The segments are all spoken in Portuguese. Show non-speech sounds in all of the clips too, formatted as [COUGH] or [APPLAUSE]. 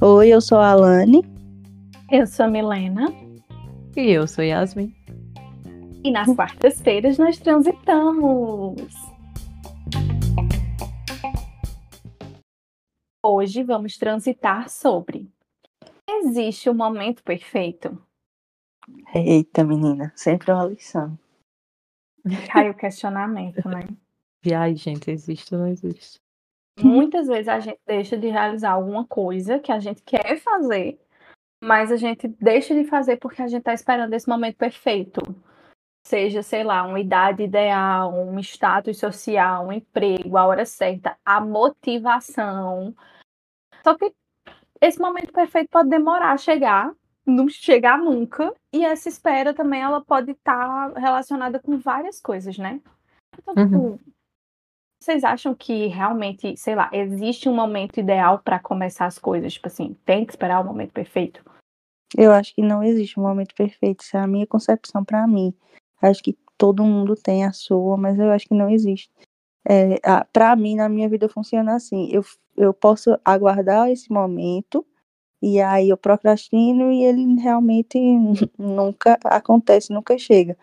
Oi, eu sou a Alane. Eu sou a Milena. E eu sou Yasmin. E nas quartas-feiras nós transitamos. Hoje vamos transitar sobre Existe o um momento perfeito? Eita, menina, sempre uma lição. Cai o questionamento, né? Viagem, gente, existe ou não existe? Muitas vezes a gente deixa de realizar alguma coisa que a gente quer fazer, mas a gente deixa de fazer porque a gente está esperando esse momento perfeito. Seja, sei lá, uma idade ideal, um status social, um emprego, a hora certa, a motivação. Só que esse momento perfeito pode demorar a chegar, não chegar nunca, e essa espera também ela pode estar tá relacionada com várias coisas, né? Então, uhum. tipo, vocês acham que realmente, sei lá, existe um momento ideal para começar as coisas? Tipo assim, tem que esperar o momento perfeito? Eu acho que não existe um momento perfeito. Isso é a minha concepção para mim. Acho que todo mundo tem a sua, mas eu acho que não existe. É, para mim, na minha vida, funciona assim. Eu, eu posso aguardar esse momento e aí eu procrastino e ele realmente [LAUGHS] nunca acontece, nunca chega.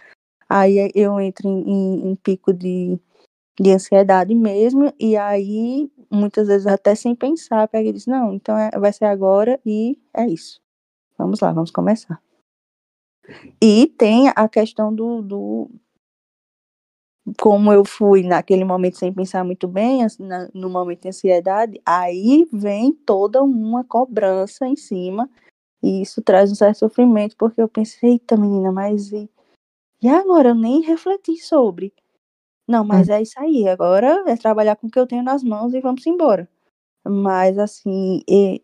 Aí eu entro em, em, em pico de, de ansiedade mesmo, e aí muitas vezes até sem pensar, pega e diz, não, então é, vai ser agora e é isso. Vamos lá, vamos começar. E tem a questão do, do como eu fui naquele momento sem pensar muito bem, na, no momento de ansiedade, aí vem toda uma cobrança em cima, e isso traz um certo sofrimento, porque eu pensei, eita menina, mas e, e agora eu nem refleti sobre. Não, mas é. é isso aí, agora é trabalhar com o que eu tenho nas mãos e vamos embora. Mas, assim,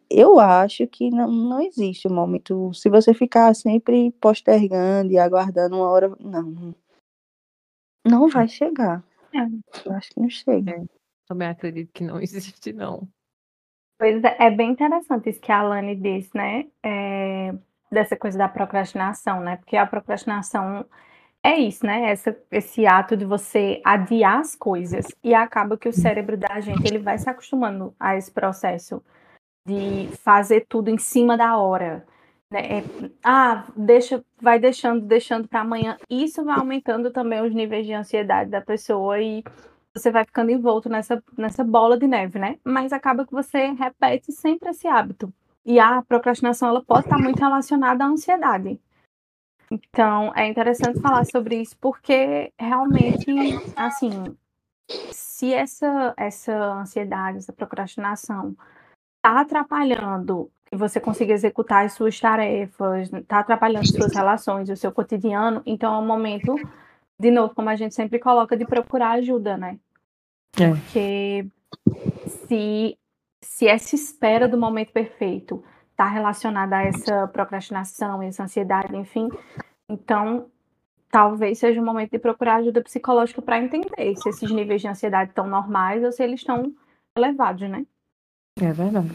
eu acho que não, não existe um momento. Se você ficar sempre postergando e aguardando uma hora, não, não vai chegar. É. Eu acho que não chega. É, também acredito que não [LAUGHS] existe, não. Pois é, é bem interessante isso que a Alane disse, né? É, dessa coisa da procrastinação, né? Porque a procrastinação é isso, né? Essa, esse ato de você adiar as coisas e acaba que o cérebro da gente ele vai se acostumando a esse processo de fazer tudo em cima da hora. Né? É, ah, deixa, vai deixando, deixando para amanhã. Isso vai aumentando também os níveis de ansiedade da pessoa e você vai ficando envolto nessa, nessa bola de neve, né? Mas acaba que você repete sempre esse hábito. E a procrastinação ela pode estar muito relacionada à ansiedade. Então, é interessante falar sobre isso porque realmente, assim, se essa essa ansiedade, essa procrastinação está atrapalhando que você consiga executar as suas tarefas, está atrapalhando as suas relações, o seu cotidiano, então é um momento, de novo, como a gente sempre coloca, de procurar ajuda, né? É. Porque se, se essa espera do momento perfeito está relacionada a essa procrastinação, essa ansiedade, enfim, então talvez seja o momento de procurar ajuda psicológica para entender se esses níveis de ansiedade estão normais ou se eles estão elevados, né? É verdade.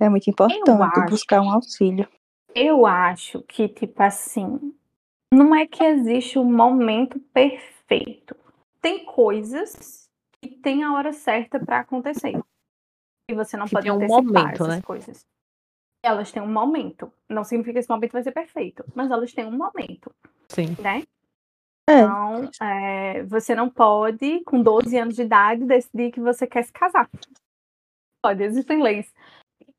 É muito importante acho, buscar um auxílio. Eu acho que, tipo assim, não é que existe um momento perfeito. Tem coisas que tem a hora certa para acontecer. E você não que pode antecipar um momento, essas né? coisas. Elas têm um momento. Não significa que esse momento vai ser perfeito, mas elas têm um momento. Sim. Né? É. Então, é, você não pode, com 12 anos de idade, decidir que você quer se casar. Pode, existem leis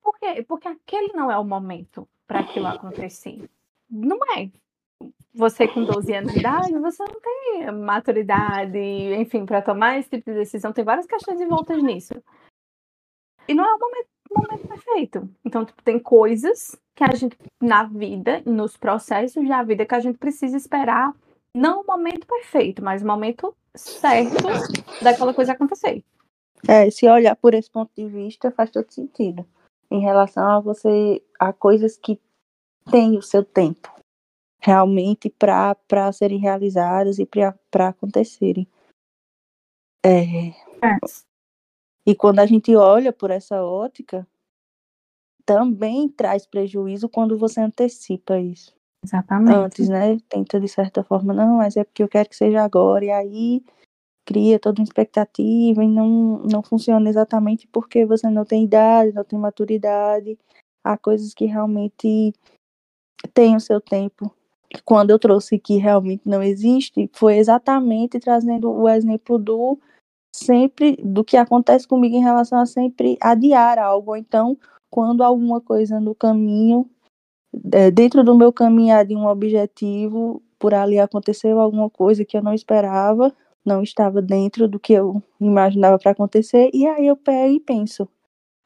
por quê? Porque aquele não é o momento para aquilo acontecer. Não é. Você com 12 anos de idade, você não tem maturidade, enfim, para tomar esse tipo de decisão. Tem várias questões envoltas nisso. E não é o momento, o momento perfeito. Então, tipo, tem coisas que a gente, na vida, nos processos da vida, que a gente precisa esperar, não o momento perfeito, mas o momento certo daquela coisa acontecer. É, se olhar por esse ponto de vista, faz todo sentido em relação a você a coisas que têm o seu tempo realmente para serem realizadas e para acontecerem. É, é. E quando a gente olha por essa ótica, também traz prejuízo quando você antecipa isso. Exatamente. Antes, né? Tenta de certa forma, não, mas é porque eu quero que seja agora, e aí cria toda uma expectativa e não, não funciona exatamente porque você não tem idade, não tem maturidade. Há coisas que realmente têm o seu tempo. Quando eu trouxe que realmente não existe, foi exatamente trazendo o exemplo do sempre do que acontece comigo em relação a sempre adiar algo. Então, quando alguma coisa no caminho, é, dentro do meu caminhar de um objetivo, por ali aconteceu alguma coisa que eu não esperava, não estava dentro do que eu imaginava para acontecer, e aí eu pego e penso,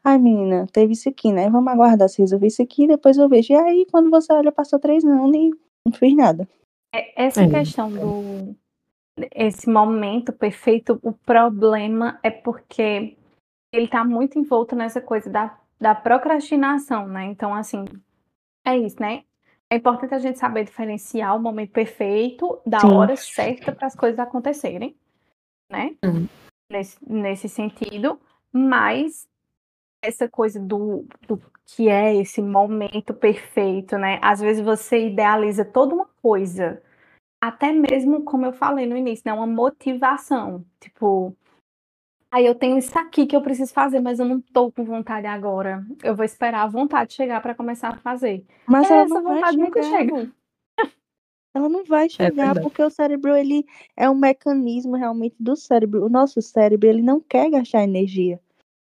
ai menina, teve isso aqui, né? Vamos aguardar se resolver isso aqui, depois eu vejo. E aí, quando você olha, passou três anos e não fiz nada. É, essa é. questão do esse momento perfeito, o problema é porque ele está muito envolto nessa coisa da, da procrastinação, né? Então, assim, é isso, né? É importante a gente saber diferenciar o momento perfeito da Sim. hora certa para as coisas acontecerem, né? Uhum. Nesse, nesse sentido, mas essa coisa do, do que é esse momento perfeito, né? Às vezes você idealiza toda uma coisa, até mesmo, como eu falei no início, né? Uma motivação. Tipo, aí eu tenho isso aqui que eu preciso fazer, mas eu não tô com vontade agora. Eu vou esperar a vontade chegar para começar a fazer. Mas é, essa vontade nunca chega. [LAUGHS] Ela não vai é chegar é porque o cérebro ele é um mecanismo realmente do cérebro. O nosso cérebro ele não quer gastar energia.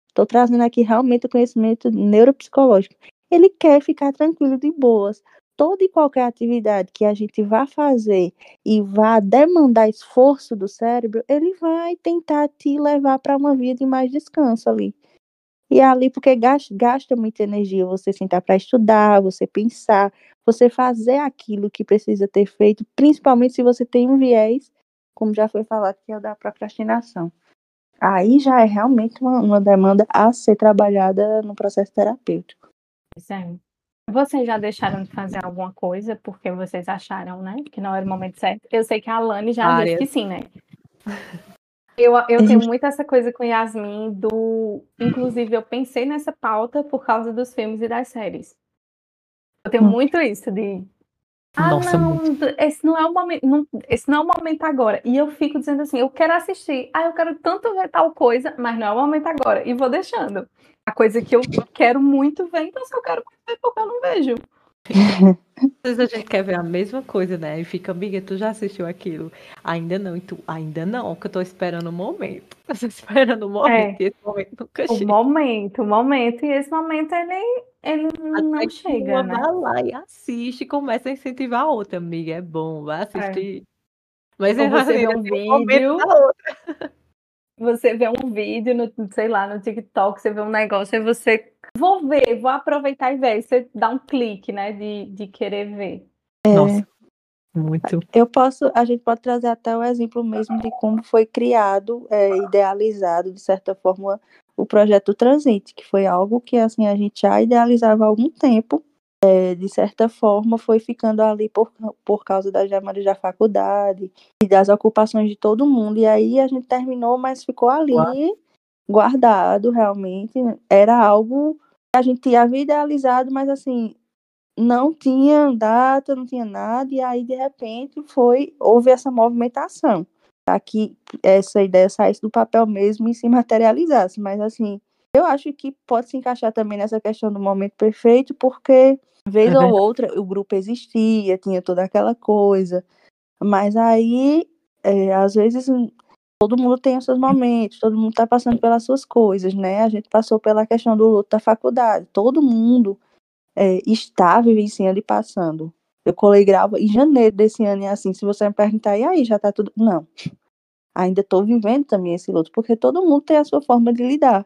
Estou trazendo aqui realmente o conhecimento neuropsicológico. Ele quer ficar tranquilo de boas toda e qualquer atividade que a gente vá fazer e vá demandar esforço do cérebro, ele vai tentar te levar para uma via de mais descanso ali. E é ali, porque gasta, gasta muita energia você sentar para estudar, você pensar, você fazer aquilo que precisa ter feito, principalmente se você tem um viés, como já foi falado, que é o da procrastinação. Aí já é realmente uma, uma demanda a ser trabalhada no processo terapêutico. Certo. Vocês já deixaram de fazer alguma coisa porque vocês acharam, né, que não era o momento certo? Eu sei que a Alane já disse que sim, né? Eu, eu tenho muito essa coisa com Yasmin do. Inclusive, eu pensei nessa pauta por causa dos filmes e das séries. Eu tenho hum. muito isso de. Ah, Nossa, não, muito. esse não é o momento, não, esse não é o momento agora. E eu fico dizendo assim, eu quero assistir, ah, eu quero tanto ver tal coisa, mas não é o momento agora. E vou deixando a coisa que eu quero muito ver, então se eu quero ver porque eu não vejo. Às vezes a gente quer ver a mesma coisa, né? E fica, amiga, tu já assistiu aquilo? Ainda não, e tu, ainda não, que eu tô esperando o um momento. Eu [LAUGHS] tô esperando o um momento, é. e esse momento nunca chega. O momento, o momento, e esse momento ele, ele não chega, né? Vai lá e assiste, começa a incentivar a outra, amiga, é bom, vai é. assistir. É. Mas Ou você vê um vídeo, [LAUGHS] você vê um vídeo, no, sei lá, no TikTok, você vê um negócio e você vou ver, vou aproveitar e ver. Você dá um clique, né, de, de querer ver. É, Nossa, muito. Eu posso, a gente pode trazer até o exemplo mesmo de como foi criado, é, idealizado, de certa forma, o projeto Transite, que foi algo que assim a gente já idealizava há algum tempo, é, de certa forma, foi ficando ali por, por causa das demandas da faculdade e das ocupações de todo mundo. E aí a gente terminou, mas ficou ali guardado realmente. Era algo que a gente havia idealizado, mas assim, não tinha data, não tinha nada, e aí de repente foi, houve essa movimentação para que essa ideia saísse do papel mesmo e se materializasse. Mas assim, eu acho que pode se encaixar também nessa questão do momento perfeito, porque vez é ou [LAUGHS] outra o grupo existia, tinha toda aquela coisa. Mas aí, é, às vezes, todo mundo tem os seus momentos, todo mundo está passando pelas suas coisas, né? A gente passou pela questão do luto da faculdade, todo mundo é, está vivenciando e passando. Eu colei grava em janeiro desse ano, e assim, se você me perguntar, e aí, já tá tudo. Não. Ainda estou vivendo também esse luto, porque todo mundo tem a sua forma de lidar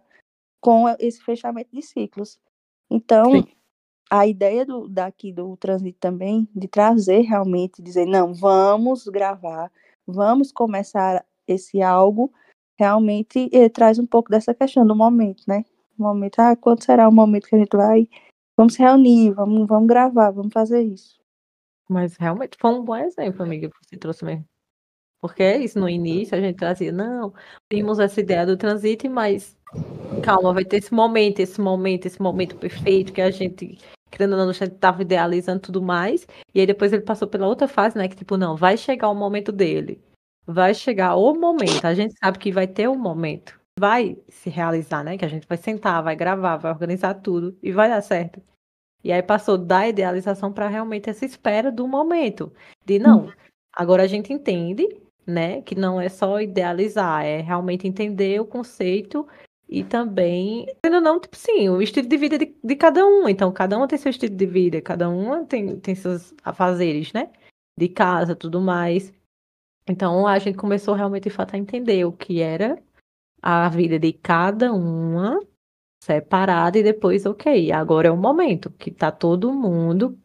com esse fechamento de ciclos. Então, Sim. a ideia do, daqui do trânsito também, de trazer realmente, dizer, não, vamos gravar, vamos começar esse algo, realmente eh, traz um pouco dessa questão do momento, né? O momento, ah, quando será o momento que a gente vai, vamos se reunir, vamos, vamos gravar, vamos fazer isso. Mas realmente foi um bom exemplo, amiga, que você trouxe mesmo. Porque é isso, no início a gente trazia, não, tínhamos essa ideia do transite, mas calma, vai ter esse momento, esse momento, esse momento perfeito que a gente, querendo ou não, a gente estava idealizando tudo mais. E aí depois ele passou pela outra fase, né? Que tipo, não, vai chegar o momento dele. vai chegar o momento. A gente sabe que vai ter um momento. Vai se realizar, né? Que a gente vai sentar, vai gravar, vai organizar tudo e vai dar certo. E aí passou da idealização para realmente essa espera do momento. De não, agora a gente entende, né? Que não é só idealizar, é realmente entender o conceito e também, ainda não, tipo sim, o estilo de vida de, de, cada um. Então, cada um tem seu estilo de vida, cada um tem, tem seus afazeres, né? De casa, tudo mais. Então, a gente começou realmente, de fato, a entender o que era a vida de cada uma separada e depois, ok, agora é o momento que tá todo mundo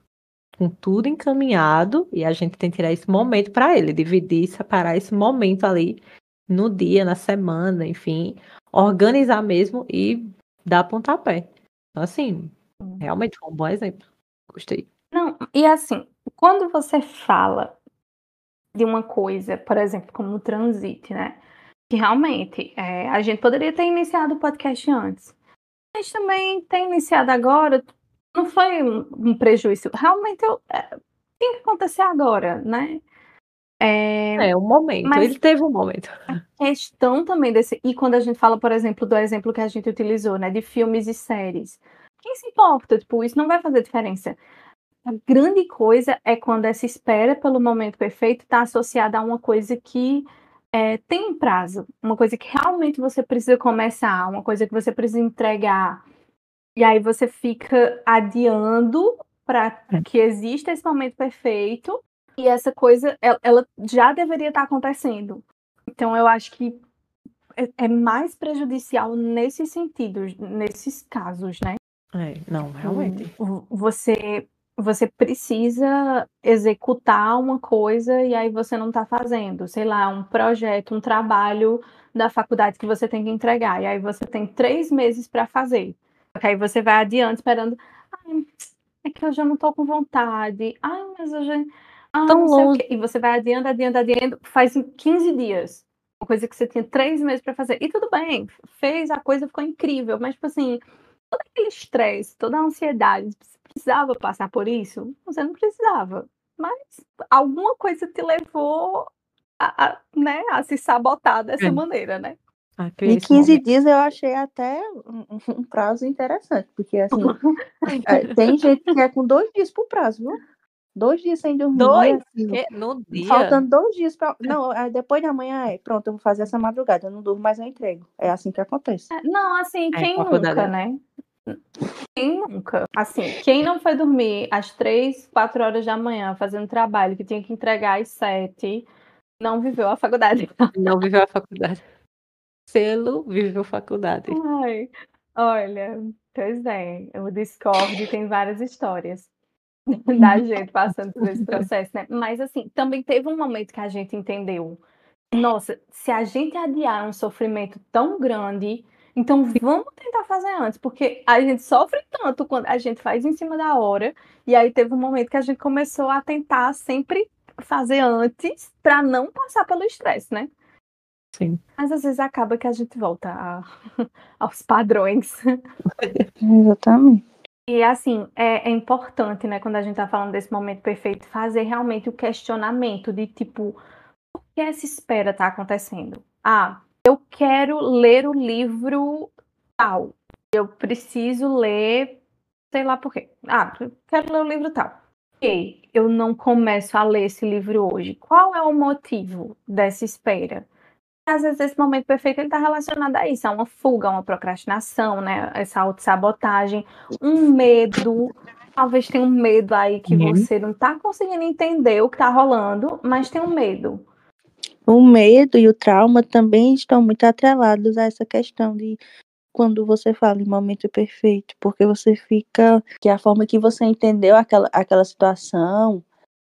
com tudo encaminhado e a gente tem que tirar esse momento para ele, dividir, separar esse momento ali no dia, na semana, enfim, organizar mesmo e dar pontapé. Então, assim, realmente foi um bom exemplo. Gostei. Não, e assim, quando você fala de uma coisa, por exemplo, como o transite, né? Que realmente é, a gente poderia ter iniciado o podcast antes. Mas também ter iniciado agora não foi um, um prejuízo. Realmente eu, é, tem que acontecer agora, né? É, é um momento, mas ele teve um momento. A questão também desse. E quando a gente fala, por exemplo, do exemplo que a gente utilizou, né? De filmes e séries. Quem se importa? Tipo, isso não vai fazer diferença. A grande coisa é quando essa espera pelo momento perfeito está associada a uma coisa que é, tem um prazo, uma coisa que realmente você precisa começar, uma coisa que você precisa entregar. E aí você fica adiando para é. que exista esse momento perfeito e essa coisa ela, ela já deveria estar tá acontecendo. Então eu acho que é, é mais prejudicial nesses sentidos, nesses casos, né? É, não, realmente. Você você precisa executar uma coisa e aí você não está fazendo, sei lá, um projeto, um trabalho da faculdade que você tem que entregar, e aí você tem três meses para fazer. Aí você vai adiante esperando, ai, é que eu já não estou com vontade, ai, mas eu já. Ah, Tão longe. E você vai adiando, adiando, adiando, faz em 15 dias. Uma coisa que você tinha três meses para fazer. E tudo bem, fez, a coisa ficou incrível, mas, tipo assim, todo aquele estresse, toda a ansiedade, precisava passar por isso? Você não precisava. Mas alguma coisa te levou a, a né, a se sabotar dessa é. maneira, né? Ah, e 15 momento. dias eu achei até um, um prazo interessante, porque assim, [LAUGHS] [LAUGHS] é, tem gente que é com dois dias pro prazo, viu? Dois dias sem dormir. Dois? Assim, no dia? Faltando dois dias para. Não, depois da manhã é. Pronto, eu vou fazer essa madrugada. Eu não durmo, mas eu entrego. É assim que acontece. É, não, assim, é, quem é, nunca, né? Quem nunca? Assim, quem não foi dormir às três, quatro horas da manhã fazendo trabalho que tinha que entregar às sete, não viveu a faculdade. Não viveu a faculdade. Selo viveu faculdade. Ai, olha, pois é, o Discord tem várias histórias [LAUGHS] da gente passando por esse processo, né? Mas assim, também teve um momento que a gente entendeu. Nossa, se a gente adiar um sofrimento tão grande, então vamos tentar fazer antes, porque a gente sofre tanto quando a gente faz em cima da hora, e aí teve um momento que a gente começou a tentar sempre fazer antes para não passar pelo estresse, né? Sim. Mas às vezes acaba que a gente volta a, [LAUGHS] aos padrões. [LAUGHS] Exatamente. E assim, é, é, importante, né, quando a gente tá falando desse momento perfeito, fazer realmente o questionamento de tipo, por que essa espera tá acontecendo? Ah, eu quero ler o livro tal. Eu preciso ler, sei lá por quê. Ah, eu quero ler o livro tal. Ok, eu não começo a ler esse livro hoje. Qual é o motivo dessa espera? Às vezes esse momento perfeito ele está relacionado a isso, a uma fuga, a uma procrastinação, né? Essa autossabotagem, um medo. Talvez tenha um medo aí que uhum. você não está conseguindo entender o que está rolando, mas tem um medo. O medo e o trauma também estão muito atrelados a essa questão de quando você fala em momento perfeito, porque você fica que a forma que você entendeu aquela, aquela situação,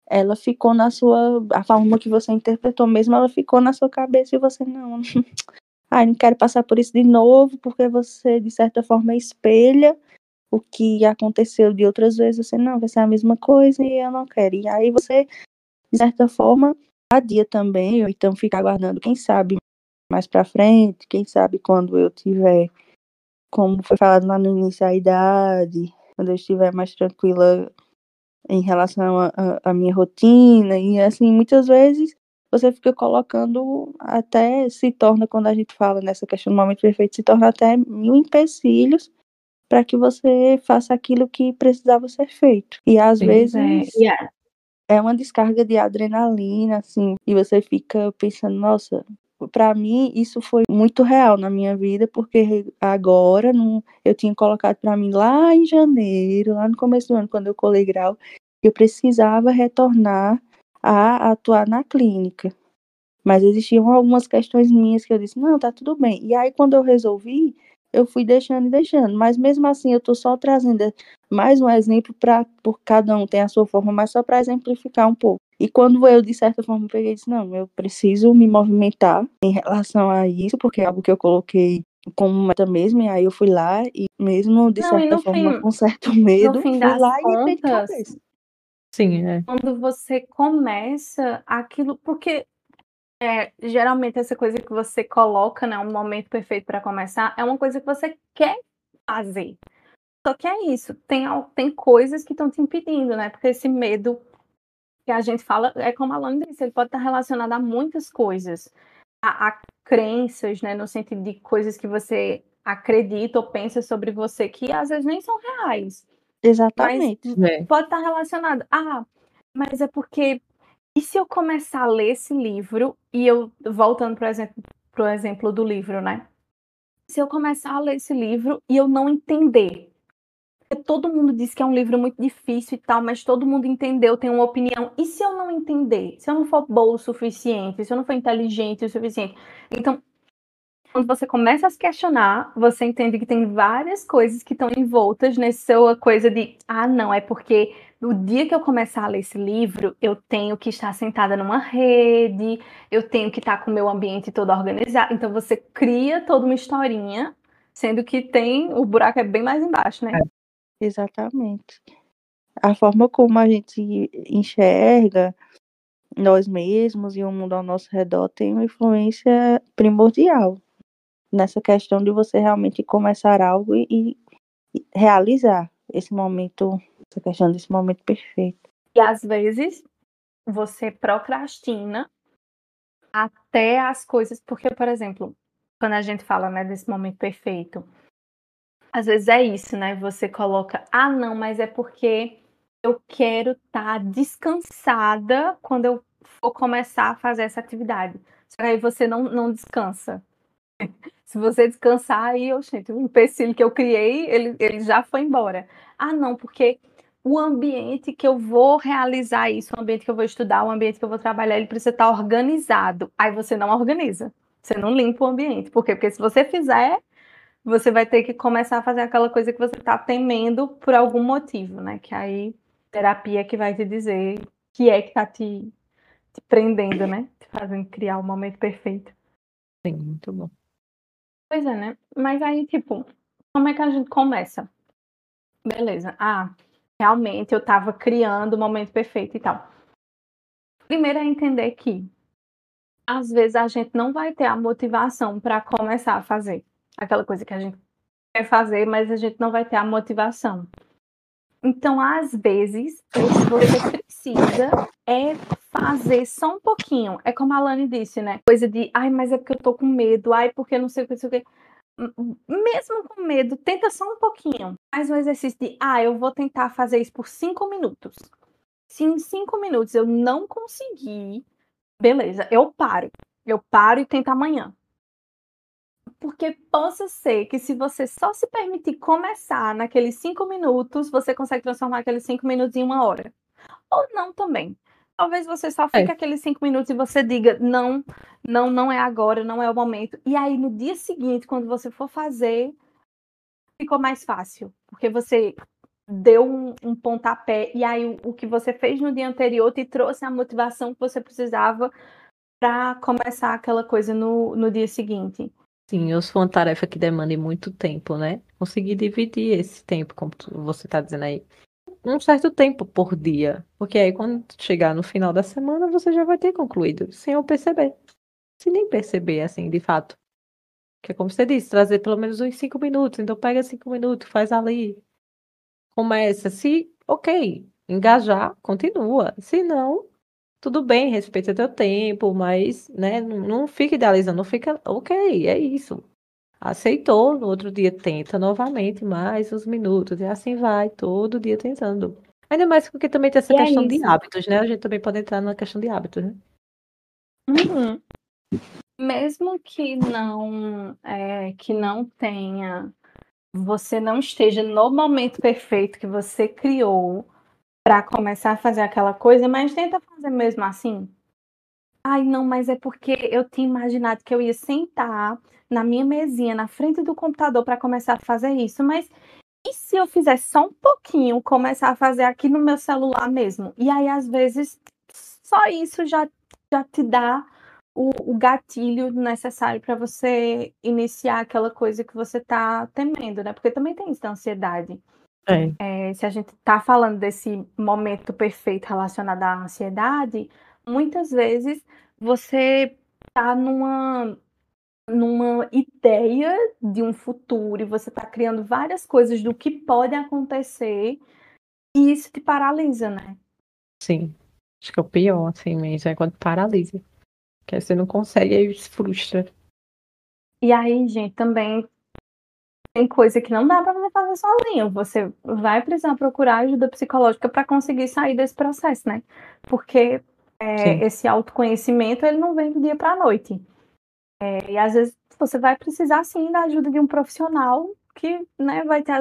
ela ficou na sua. A forma que você interpretou mesmo, ela ficou na sua cabeça e você não. [LAUGHS] Ai, não quero passar por isso de novo, porque você, de certa forma, espelha o que aconteceu de outras vezes. Você, não, vai ser a mesma coisa e eu não quero. E aí você, de certa forma, adia também, ou então fica aguardando, quem sabe mais para frente, quem sabe quando eu tiver, como foi falado lá no início, a idade, quando eu estiver mais tranquila em relação à minha rotina, e assim, muitas vezes você fica colocando até se torna, quando a gente fala nessa questão do momento perfeito, se torna até mil empecilhos para que você faça aquilo que precisava ser feito. E às Pois vezes é. Yeah. é uma descarga de adrenalina, assim, e você fica pensando, nossa, para mim isso foi muito real na minha vida, porque agora não, eu tinha colocado para mim lá em janeiro, lá no começo do ano, quando eu colei grau, que eu precisava retornar a atuar na clínica. Mas existiam algumas questões minhas que eu disse, não, tá tudo bem. E aí quando eu resolvi, eu fui deixando e deixando. Mas mesmo assim, eu tô só trazendo mais um exemplo para por cada um tem a sua forma, mas só para exemplificar um pouco. E quando eu, de certa forma, peguei e disse, não, eu preciso me movimentar em relação a isso, porque é algo que eu coloquei como meta mesmo, e aí eu fui lá e mesmo, de Não, e certa forma, fim- com certo medo, fui lá e contas, cabeça. Sim, é. quando você começa aquilo, porque é, geralmente essa coisa que você coloca, né, um momento perfeito para começar, é uma coisa que você quer fazer. Só que é isso, tem, tem coisas que estão te impedindo, né? Porque esse medo que a gente fala, é como a Alana disse, ele pode estar relacionado a muitas coisas, a, a crenças, né, no sentido de coisas que você acredita ou pensa sobre você que às vezes nem são reais. Exatamente. É. pode estar relacionado. Ah, mas é porque. E se eu começar a ler esse livro, e eu, voltando para exemplo, pro exemplo do livro, né? Se eu começar a ler esse livro e eu não entender. Todo mundo diz que é um livro muito difícil e tal, mas todo mundo entendeu, tem uma opinião. E se eu não entender? Se eu não for boa o suficiente? Se eu não for inteligente o suficiente? Então, quando você começa a se questionar, você entende que tem várias coisas que estão envoltas nessa coisa de, ah, não, é porque no dia que eu começar a ler esse livro, eu tenho que estar sentada numa rede, eu tenho que estar com o meu ambiente todo organizado. Então você cria toda uma historinha, sendo que tem, o buraco é bem mais embaixo, né? Exatamente. A forma como a gente enxerga nós mesmos e o mundo ao nosso redor tem uma influência primordial nessa questão de você realmente começar algo e, e realizar esse momento, essa questão desse momento perfeito. E às vezes você procrastina até as coisas, porque, por exemplo, quando a gente fala né, desse momento perfeito, às vezes é isso, né? Você coloca, ah, não, mas é porque eu quero estar descansada quando eu for começar a fazer essa atividade. Só que aí você não, não descansa. [LAUGHS] Se você descansar, aí, eu, gente, o empecilho que eu criei, ele, ele já foi embora. Ah, não, porque o ambiente que eu vou realizar isso, o ambiente que eu vou estudar, o ambiente que eu vou trabalhar, ele precisa estar organizado. Aí você não organiza. Você não limpa o ambiente. Por quê? Porque se você fizer, você vai ter que começar a fazer aquela coisa que você está temendo por algum motivo, né? Que aí terapia que vai te dizer que é que tá te, te prendendo, né? Te fazendo criar o momento perfeito. Sim, muito bom. Pois é, né? Mas aí, tipo, como é que a gente começa? Beleza. Ah, realmente eu tava criando o momento perfeito e tal. Primeiro é entender que às vezes a gente não vai ter a motivação para começar a fazer aquela coisa que a gente quer fazer, mas a gente não vai ter a motivação. Então, às vezes, o que você precisa é fazer só um pouquinho. É como a Lani disse, né? Coisa de, ai, mas é porque eu tô com medo, ai, porque não sei o que, sei o que. Mesmo com medo, tenta só um pouquinho. Faz um exercício de, ah, eu vou tentar fazer isso por cinco minutos. Se em cinco minutos eu não conseguir, beleza, eu paro. Eu paro e tento amanhã. Porque possa ser que se você só se permitir começar naqueles cinco minutos, você consegue transformar aqueles cinco minutos em uma hora. Ou não também. Talvez você só fique aqueles cinco minutos e você diga, não, não, não é agora, não é o momento. E aí, no dia seguinte, quando você for fazer, ficou mais fácil. Porque você deu um, um pontapé, e aí o, o que você fez no dia anterior te trouxe a motivação que você precisava para começar aquela coisa no, no dia seguinte. Sim, eu sou uma tarefa que demanda muito tempo, né? Conseguir dividir esse tempo, como você está dizendo aí, um certo tempo por dia. Porque aí, quando chegar no final da semana, você já vai ter concluído, sem eu perceber. Se nem perceber, assim, de fato. Que é como você disse, trazer pelo menos uns cinco minutos. Então, pega cinco minutos, faz ali. Começa. Se, ok, engajar, continua. Se não, tudo bem, respeita teu tempo, mas, né, não, não fica idealizando, não fica, ok, é isso. Aceitou, no outro dia tenta novamente mais uns minutos, e assim vai, todo dia tentando. Ainda mais porque também tem essa E é questão de isso. hábitos, né? A gente também pode entrar na questão de hábitos, né? Uhum. Mesmo que não, é, que não tenha, você não esteja no momento perfeito que você criou para começar a fazer aquela coisa, mas tenta fazer mesmo assim. Ai, não, mas é porque eu tinha imaginado que eu ia sentar na minha mesinha, na frente do computador para começar a fazer isso, mas e se eu fizer só um pouquinho, começar a fazer aqui no meu celular mesmo? E aí, às vezes, só isso já, já te dá o, o gatilho necessário para você iniciar aquela coisa que você está temendo, né? Porque também tem isso da ansiedade. É. É, se a gente está falando desse momento perfeito relacionado à ansiedade, muitas vezes você está numa, numa ideia de um futuro e você está criando várias coisas do que pode acontecer e isso te paralisa, né? Sim. Acho que é o pior, assim mesmo, é quando paralisa. Que aí você não consegue, aí se frustra. E aí, gente, também tem coisa que não dá para você fazer sozinho. Você vai precisar procurar ajuda psicológica para conseguir sair desse processo, né? Porque é, esse autoconhecimento ele não vem do dia para a noite. É, e às vezes você vai precisar sim da ajuda de um profissional que né, vai te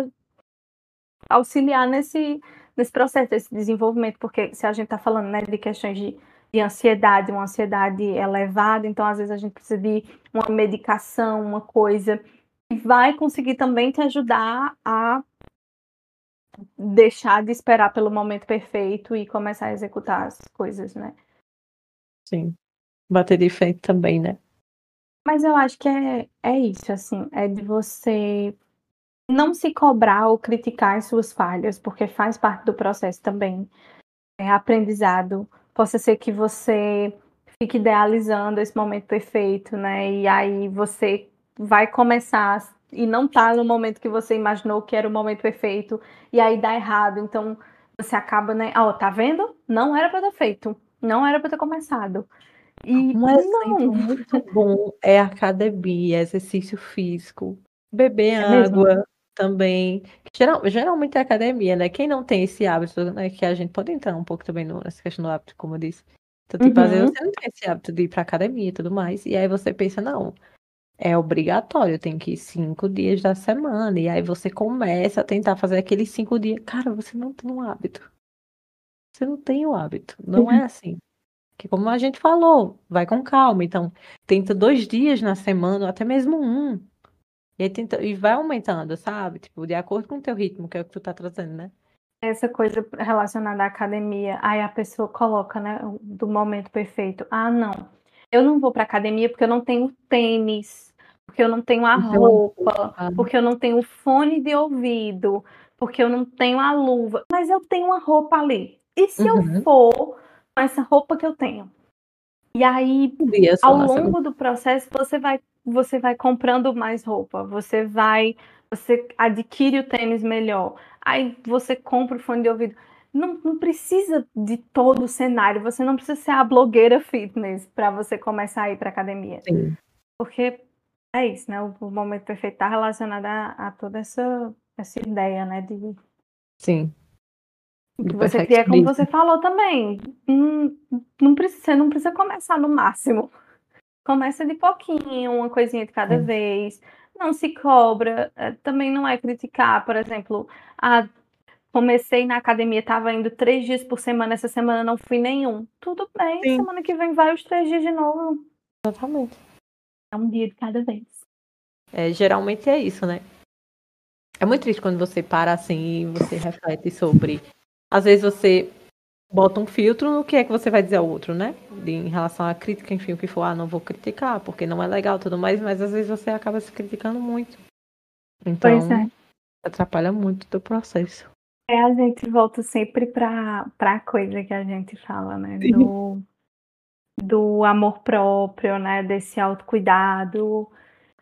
auxiliar nesse, nesse processo, desse desenvolvimento, porque se a gente está falando né, de questões de, de ansiedade, uma ansiedade elevada, então às vezes a gente precisa de uma medicação, uma coisa que vai conseguir também te ajudar a deixar de esperar pelo momento perfeito e começar a executar as coisas, né? Sim. Bater de frente também, né? Mas eu acho que é, é isso, assim, é de você não se cobrar ou criticar as suas falhas, porque faz parte do processo também. É aprendizado. Possa ser que você fique idealizando esse momento perfeito, né? E aí você vai começar e não tá no momento que você imaginou que era o momento perfeito, e aí dá errado. Então você acaba, né? Ó, tá vendo? Não era pra ter feito. Não era pra ter começado. E Um exemplo não. muito bom é academia, exercício físico, beber É mesmo? Também. Geral- geralmente é academia, né? Quem não tem esse hábito, né? Que a gente pode entrar um pouco também no- nessa questão do hábito, como eu disse. Então, tipo, às vezes Uhum. você não tem esse hábito de ir pra academia e tudo mais. E aí você pensa, não, é obrigatório, tem que ir cinco dias da semana. E aí você começa a tentar fazer aqueles cinco dias. Cara, você não tem um hábito. Você não tem o hábito. Não é assim. Que como a gente falou, vai com calma. Então, tenta dois dias na semana, ou até mesmo um. E aí tenta, e vai aumentando, sabe? Tipo, de acordo com o teu ritmo, que é o que tu tá trazendo, né? essa coisa relacionada à academia, aí a pessoa coloca, né, do momento perfeito. Ah, não. Eu não vou para academia porque eu não tenho tênis, porque eu não tenho a uma roupa, roupa. porque eu não tenho fone de ouvido, porque eu não tenho a luva. Mas eu tenho uma roupa ali. E se eu Uhum. for com essa roupa que eu tenho? E aí dia só ao longo do processo você vai você vai comprando mais roupa, você vai você adquire o tênis melhor, aí você compra o fone de ouvido. Não, não precisa de todo o cenário, você não precisa ser a blogueira fitness para você começar a ir para academia, Sim. porque é isso, né? O, o momento perfeito está relacionado a, a toda essa essa ideia, né, de Sim. Que você cria, como você falou também. Hum, não precisa, você não precisa começar no máximo. Começa de pouquinho, uma coisinha de cada Sim. vez. Não se cobra. eh, Também não é criticar, por exemplo, ah, comecei na academia, estava indo três dias por semana, essa semana não fui nenhum. Tudo bem, Sim. semana que vem vai os três dias de novo. Exatamente. É um dia de cada vez. É, geralmente é isso, né? É muito triste quando você para assim e você reflete sobre. Às vezes você bota um filtro no que é que você vai dizer ao outro, né? De- em relação à crítica, enfim, o que for, ah, não vou criticar, porque não é legal tudo mais, mas às vezes você acaba se criticando muito. Então, Pois é. atrapalha muito o teu processo. É, a gente volta sempre para a coisa que a gente fala, né? Do, do amor próprio, né? Desse autocuidado.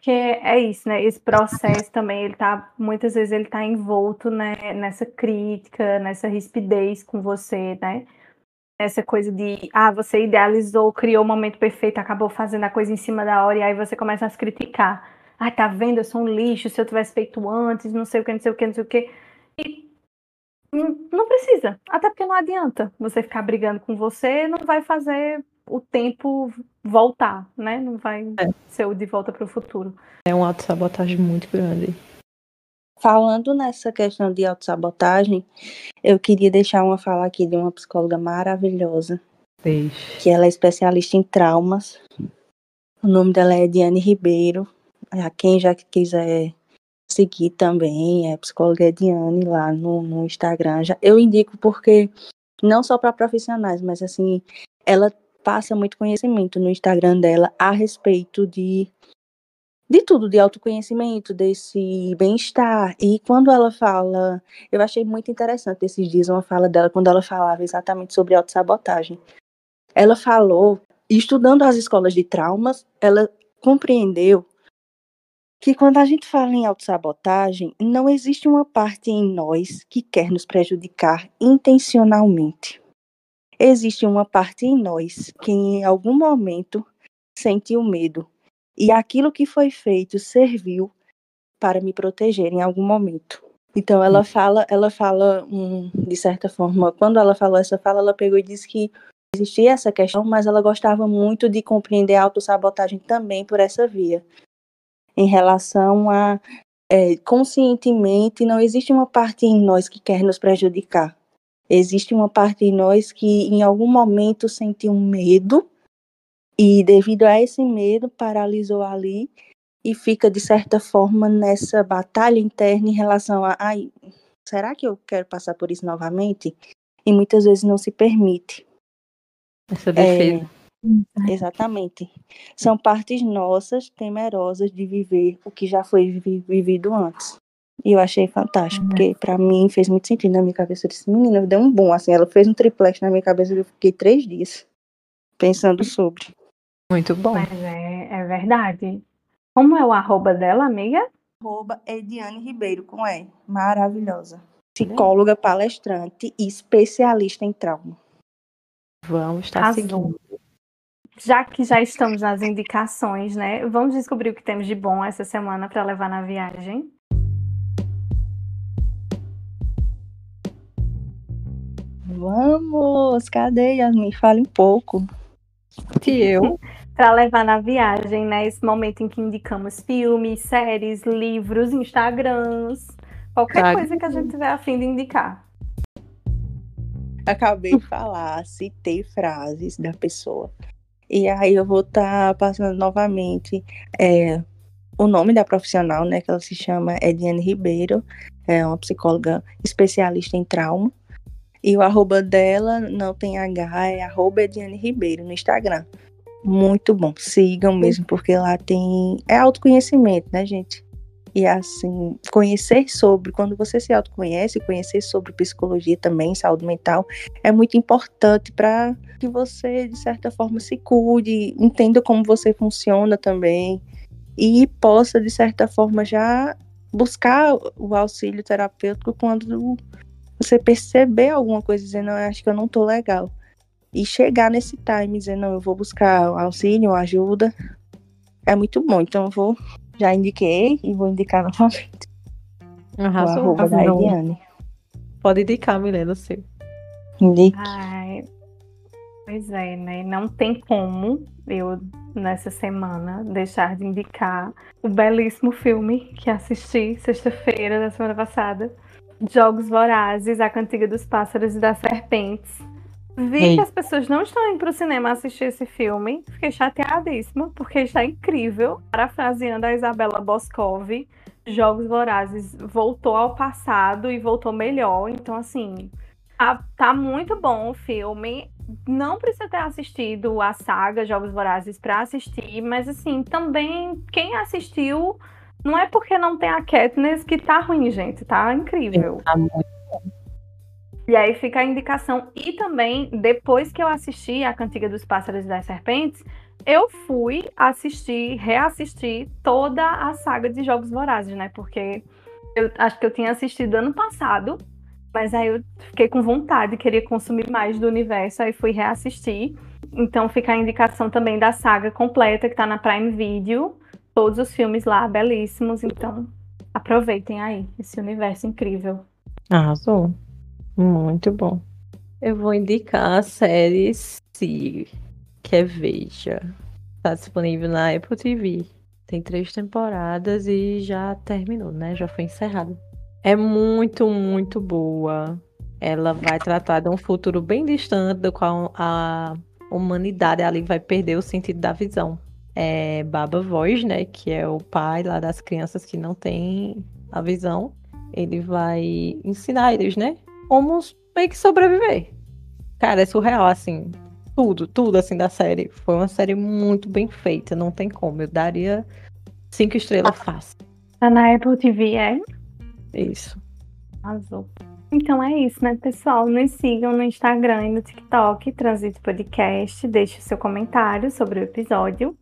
Porque é isso, né? Esse processo também, ele tá, muitas vezes ele tá envolto, né, nessa crítica, nessa rispidez com você, né? essa coisa de, ah, você idealizou, criou o momento perfeito, acabou fazendo a coisa em cima da hora, e aí você começa a se criticar. Ah, tá vendo? Eu sou um lixo, se eu tivesse feito antes, não sei o que, não sei o que, não sei o que. E não precisa. Até porque não adianta você ficar brigando com você, não vai fazer o tempo voltar, né? Não vai é. ser o de volta para o futuro. É uma autossabotagem muito grande. Falando nessa questão de autossabotagem, eu queria deixar uma fala aqui de uma psicóloga maravilhosa. Deixe. Que ela é especialista em traumas. O nome dela é Diane Ribeiro. A quem já quiser seguir também, é psicóloga Ediane lá no, no Instagram. Já, eu indico porque, não só para profissionais, mas assim, ela passa muito conhecimento no Instagram dela a respeito de de tudo, de autoconhecimento, desse bem-estar. E quando ela fala, eu achei muito interessante esses dias uma fala dela, quando ela falava exatamente sobre autossabotagem. Ela falou, estudando as escolas de traumas, ela compreendeu que quando a gente fala em autossabotagem, não existe uma parte em nós que quer nos prejudicar intencionalmente. Existe uma parte em nós que em algum momento sentiu medo e aquilo que foi feito serviu para me proteger em algum momento. Então ela fala, ela fala hum, de certa forma, quando ela falou essa fala, ela pegou e disse que existia essa questão, mas ela gostava muito de compreender a autossabotagem também por essa via em relação a é, conscientemente não existe uma parte em nós que quer nos prejudicar. Existe uma parte em nós que em algum momento sentiu um medo e devido a esse medo paralisou ali e fica de certa forma nessa batalha interna em relação a ai, será que eu quero passar por isso novamente? E muitas vezes não se permite. Essa defesa. É, Exatamente. São partes nossas temerosas de viver o que já foi vivido antes. E eu achei fantástico, porque para mim fez muito sentido na minha cabeça. Eu disse, menina, deu um bom, assim, ela fez um triplex na minha cabeça e eu fiquei três dias pensando sobre. Muito bom. Mas é, é verdade. Como é o arroba dela, amiga? Arroba Ediane Ribeiro, com E. Maravilhosa. Psicóloga, palestrante e especialista em trauma. Vamos estar Azul. seguindo já que já estamos nas indicações, né? Vamos descobrir o que temos de bom essa semana para levar na viagem. Vamos! Cadê, Yasmin? Fale um pouco. Que eu? [LAUGHS] para levar na viagem, né? Esse momento em que indicamos filmes, séries, livros, Instagrams, qualquer tá. coisa que a gente tiver a fim de indicar. Acabei de falar, citei frases da pessoa. E aí eu vou estar tá passando novamente é, o nome da profissional, né? Que ela se chama Ediane Ribeiro, é uma psicóloga especialista em trauma. E o arroba dela não tem H, é arroba Ediane Ribeiro no Instagram. Muito bom, sigam mesmo, porque lá tem. É autoconhecimento, né, gente? E assim, conhecer sobre, quando você se autoconhece, conhecer sobre psicologia também, saúde mental, é muito importante para que você, de certa forma, se cuide, entenda como você funciona também e possa, de certa forma, já buscar o auxílio terapêutico quando você perceber alguma coisa dizendo, não, acho que eu não tô legal. E chegar nesse time, dizendo, não, eu vou buscar auxílio, ajuda. É muito bom. Então eu vou já indiquei e vou indicar novamente. Arrasou. O arroba da Eliane. Pode indicar, Milena, seu. Indique. Ai, pois é, né? Não tem como eu, nessa semana, deixar de indicar o belíssimo filme que assisti sexta-feira da semana passada. Jogos Vorazes, A Cantiga dos Pássaros e das Serpentes. Vi Ei. que as pessoas não estão indo para o cinema assistir esse filme. Fiquei chateadíssima, porque está incrível. Parafraseando a Isabela Boscov, Jogos Vorazes voltou ao passado e voltou melhor. Então, assim, tá, tá muito bom o filme. Não precisa ter assistido a saga Jogos Vorazes para assistir, mas, assim, também quem assistiu. Não é porque não tem a Katniss que tá ruim, gente. Tá incrível. Tá muito e aí fica a indicação. E também, depois que eu assisti a Cantiga dos Pássaros e das Serpentes, eu fui assistir, reassistir toda a saga de Jogos Vorazes, né? Porque eu acho que eu tinha assistido ano passado. Mas aí eu fiquei com vontade, queria consumir mais do universo, aí fui reassistir. Então fica a indicação também da saga completa que tá na Prime Video. Todos os filmes lá, belíssimos. Então aproveitem aí esse universo incrível. Arrasou. Muito bom. Eu vou indicar a série Si, que é Veja. Tá disponível na Apple TV. Tem três temporadas e já terminou, né? Já foi encerrado. É muito, muito boa. Ela vai tratar de um futuro bem distante do qual a humanidade ali vai perder o sentido da visão. É Baba Voz, né? Que é o pai lá das crianças que não têm a visão. Ele vai ensinar eles, né? Como meio que sobreviver. Cara, é surreal, assim. Tudo, tudo assim da série. Foi uma série muito bem feita, não tem como. Eu daria cinco estrelas fácil. Tá na Apple TV, é? Isso. Arrasou. Então é isso, né, pessoal? Nos sigam no Instagram e no TikTok, Transito Podcast. Deixe o seu comentário sobre o episódio.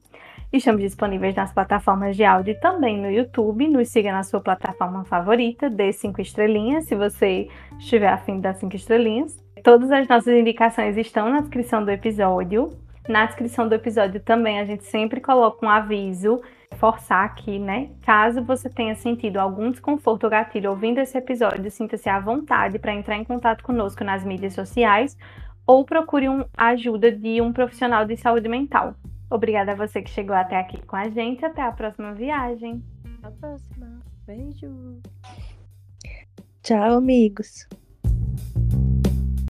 Estamos disponíveis nas plataformas de áudio e também no YouTube. Nos siga na sua plataforma favorita, dê cinco estrelinhas, se você estiver afim dar cinco estrelinhas. Todas as nossas indicações estão na descrição do episódio. Na descrição do episódio também a gente sempre coloca um aviso forçar aqui, né? Caso você tenha sentido algum desconforto ou gatilho ouvindo esse episódio, sinta-se à vontade para entrar em contato conosco nas mídias sociais ou procure um, a ajuda de um profissional de saúde mental. Obrigada a você que chegou até aqui com a gente. Até a próxima viagem. Até a próxima. Beijo. Tchau, amigos.